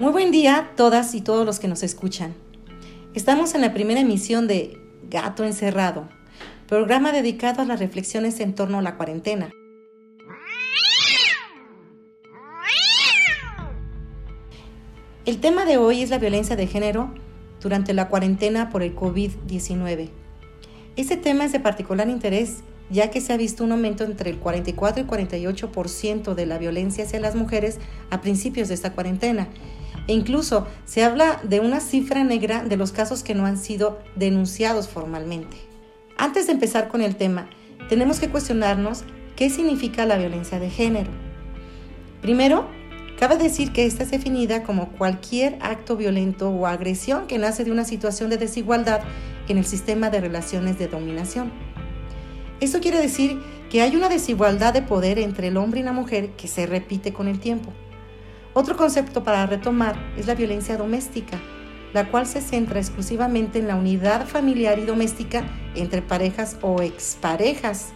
Muy buen día todas y todos los que nos escuchan. Estamos en la primera emisión de Gato Encerrado, programa dedicado a las reflexiones en torno a la cuarentena. El tema de hoy es la violencia de género durante la cuarentena por el COVID-19. Este tema es de particular interés ya que se ha visto un aumento entre el 44 y 48% de la violencia hacia las mujeres a principios de esta cuarentena e incluso se habla de una cifra negra de los casos que no han sido denunciados formalmente. Antes de empezar con el tema, tenemos que cuestionarnos qué significa la violencia de género. Primero, cabe decir que esta es definida como cualquier acto violento o agresión que nace de una situación de desigualdad en el sistema de relaciones de dominación. Esto quiere decir que hay una desigualdad de poder entre el hombre y la mujer que se repite con el tiempo. Otro concepto para retomar es la violencia doméstica, la cual se centra exclusivamente en la unidad familiar y doméstica entre parejas o exparejas.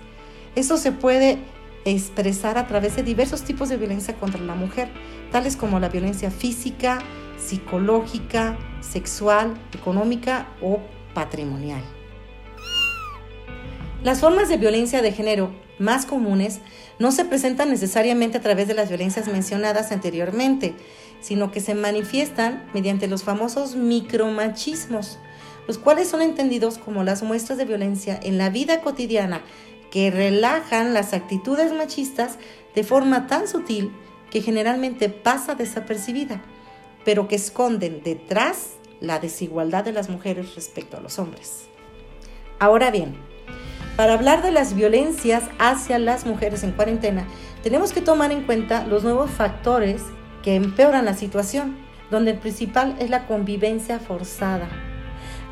Esto se puede expresar a través de diversos tipos de violencia contra la mujer, tales como la violencia física, psicológica, sexual, económica o patrimonial. Las formas de violencia de género más comunes no se presentan necesariamente a través de las violencias mencionadas anteriormente, sino que se manifiestan mediante los famosos micromachismos, los cuales son entendidos como las muestras de violencia en la vida cotidiana que relajan las actitudes machistas de forma tan sutil que generalmente pasa desapercibida, pero que esconden detrás la desigualdad de las mujeres respecto a los hombres. Ahora bien, para hablar de las violencias hacia las mujeres en cuarentena, tenemos que tomar en cuenta los nuevos factores que empeoran la situación, donde el principal es la convivencia forzada.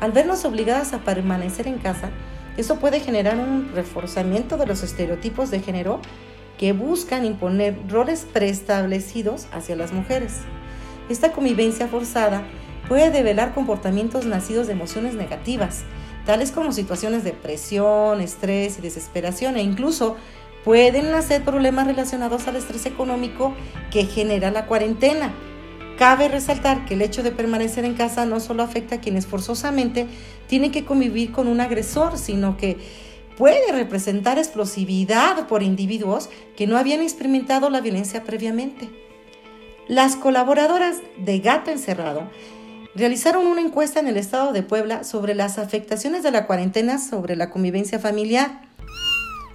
Al vernos obligadas a permanecer en casa, eso puede generar un reforzamiento de los estereotipos de género que buscan imponer roles preestablecidos hacia las mujeres. Esta convivencia forzada puede develar comportamientos nacidos de emociones negativas, tales como situaciones de presión, estrés y desesperación, e incluso pueden nacer problemas relacionados al estrés económico que genera la cuarentena. Cabe resaltar que el hecho de permanecer en casa no solo afecta a quienes forzosamente tienen que convivir con un agresor, sino que puede representar explosividad por individuos que no habían experimentado la violencia previamente. Las colaboradoras de Gato Encerrado realizaron una encuesta en el estado de Puebla sobre las afectaciones de la cuarentena sobre la convivencia familiar.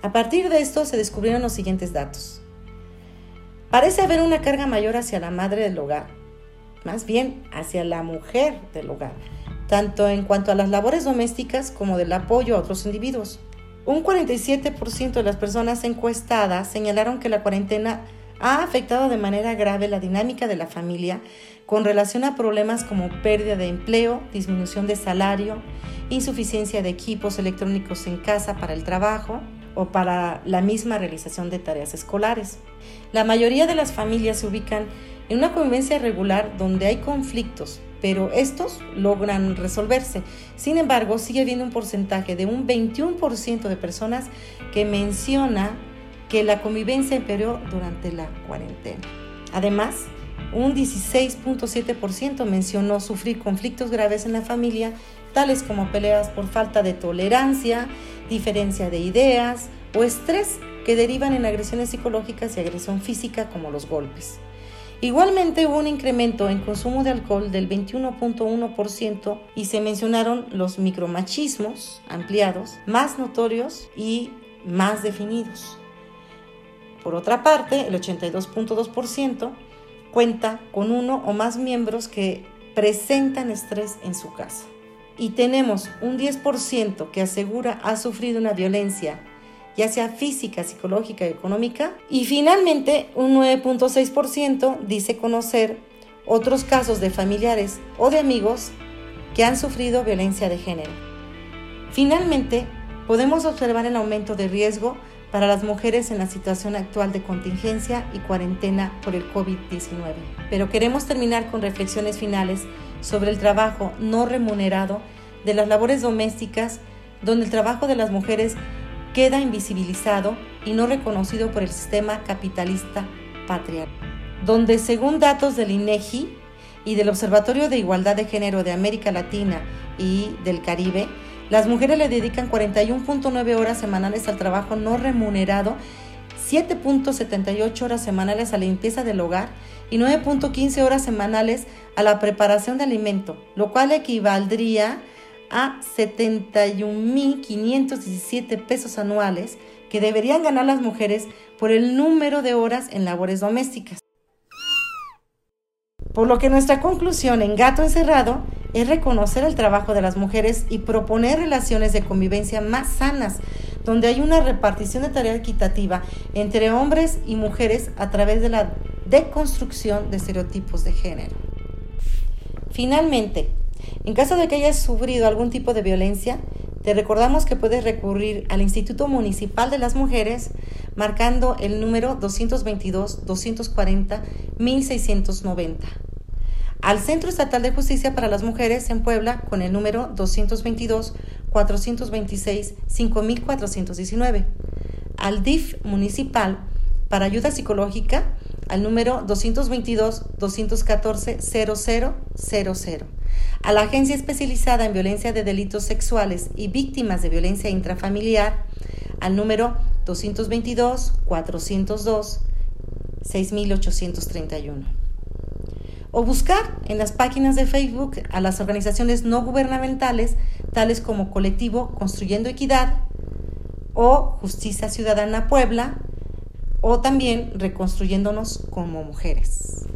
A partir de esto se descubrieron los siguientes datos. Parece haber una carga mayor hacia la madre del hogar, más bien hacia la mujer del hogar, tanto en cuanto a las labores domésticas como del apoyo a otros individuos. Un 47% de las personas encuestadas señalaron que la cuarentena ha afectado de manera grave la dinámica de la familia con relación a problemas como pérdida de empleo, disminución de salario, insuficiencia de equipos electrónicos en casa para el trabajo o para la misma realización de tareas escolares. La mayoría de las familias se ubican en una convivencia regular donde hay conflictos, pero estos logran resolverse. Sin embargo, sigue habiendo un porcentaje de un 21% de personas que menciona que la convivencia empeoró durante la cuarentena. Además, un 16.7% mencionó sufrir conflictos graves en la familia, tales como peleas por falta de tolerancia, diferencia de ideas o estrés que derivan en agresiones psicológicas y agresión física como los golpes. Igualmente hubo un incremento en consumo de alcohol del 21.1% y se mencionaron los micromachismos ampliados, más notorios y más definidos. Por otra parte, el 82.2% cuenta con uno o más miembros que presentan estrés en su casa. Y tenemos un 10% que asegura ha sufrido una violencia, ya sea física, psicológica y económica. Y finalmente, un 9.6% dice conocer otros casos de familiares o de amigos que han sufrido violencia de género. Finalmente, podemos observar el aumento de riesgo para las mujeres en la situación actual de contingencia y cuarentena por el COVID-19. Pero queremos terminar con reflexiones finales sobre el trabajo no remunerado de las labores domésticas, donde el trabajo de las mujeres queda invisibilizado y no reconocido por el sistema capitalista patriarcal, donde según datos del INEGI y del Observatorio de Igualdad de Género de América Latina y del Caribe, las mujeres le dedican 41.9 horas semanales al trabajo no remunerado, 7.78 horas semanales a la limpieza del hogar y 9.15 horas semanales a la preparación de alimento, lo cual equivaldría a 71.517 pesos anuales que deberían ganar las mujeres por el número de horas en labores domésticas. Por lo que nuestra conclusión en Gato Encerrado es reconocer el trabajo de las mujeres y proponer relaciones de convivencia más sanas, donde hay una repartición de tarea equitativa entre hombres y mujeres a través de la deconstrucción de estereotipos de género. Finalmente, en caso de que hayas sufrido algún tipo de violencia, te recordamos que puedes recurrir al Instituto Municipal de las Mujeres marcando el número 222-240-1690 al Centro Estatal de Justicia para las Mujeres en Puebla con el número 222-426-5419, al DIF municipal para ayuda psicológica al número 222-214-0000, a la Agencia Especializada en Violencia de Delitos Sexuales y Víctimas de Violencia Intrafamiliar al número 222-402-6831 o buscar en las páginas de Facebook a las organizaciones no gubernamentales tales como Colectivo Construyendo Equidad o Justicia Ciudadana Puebla o también Reconstruyéndonos como Mujeres.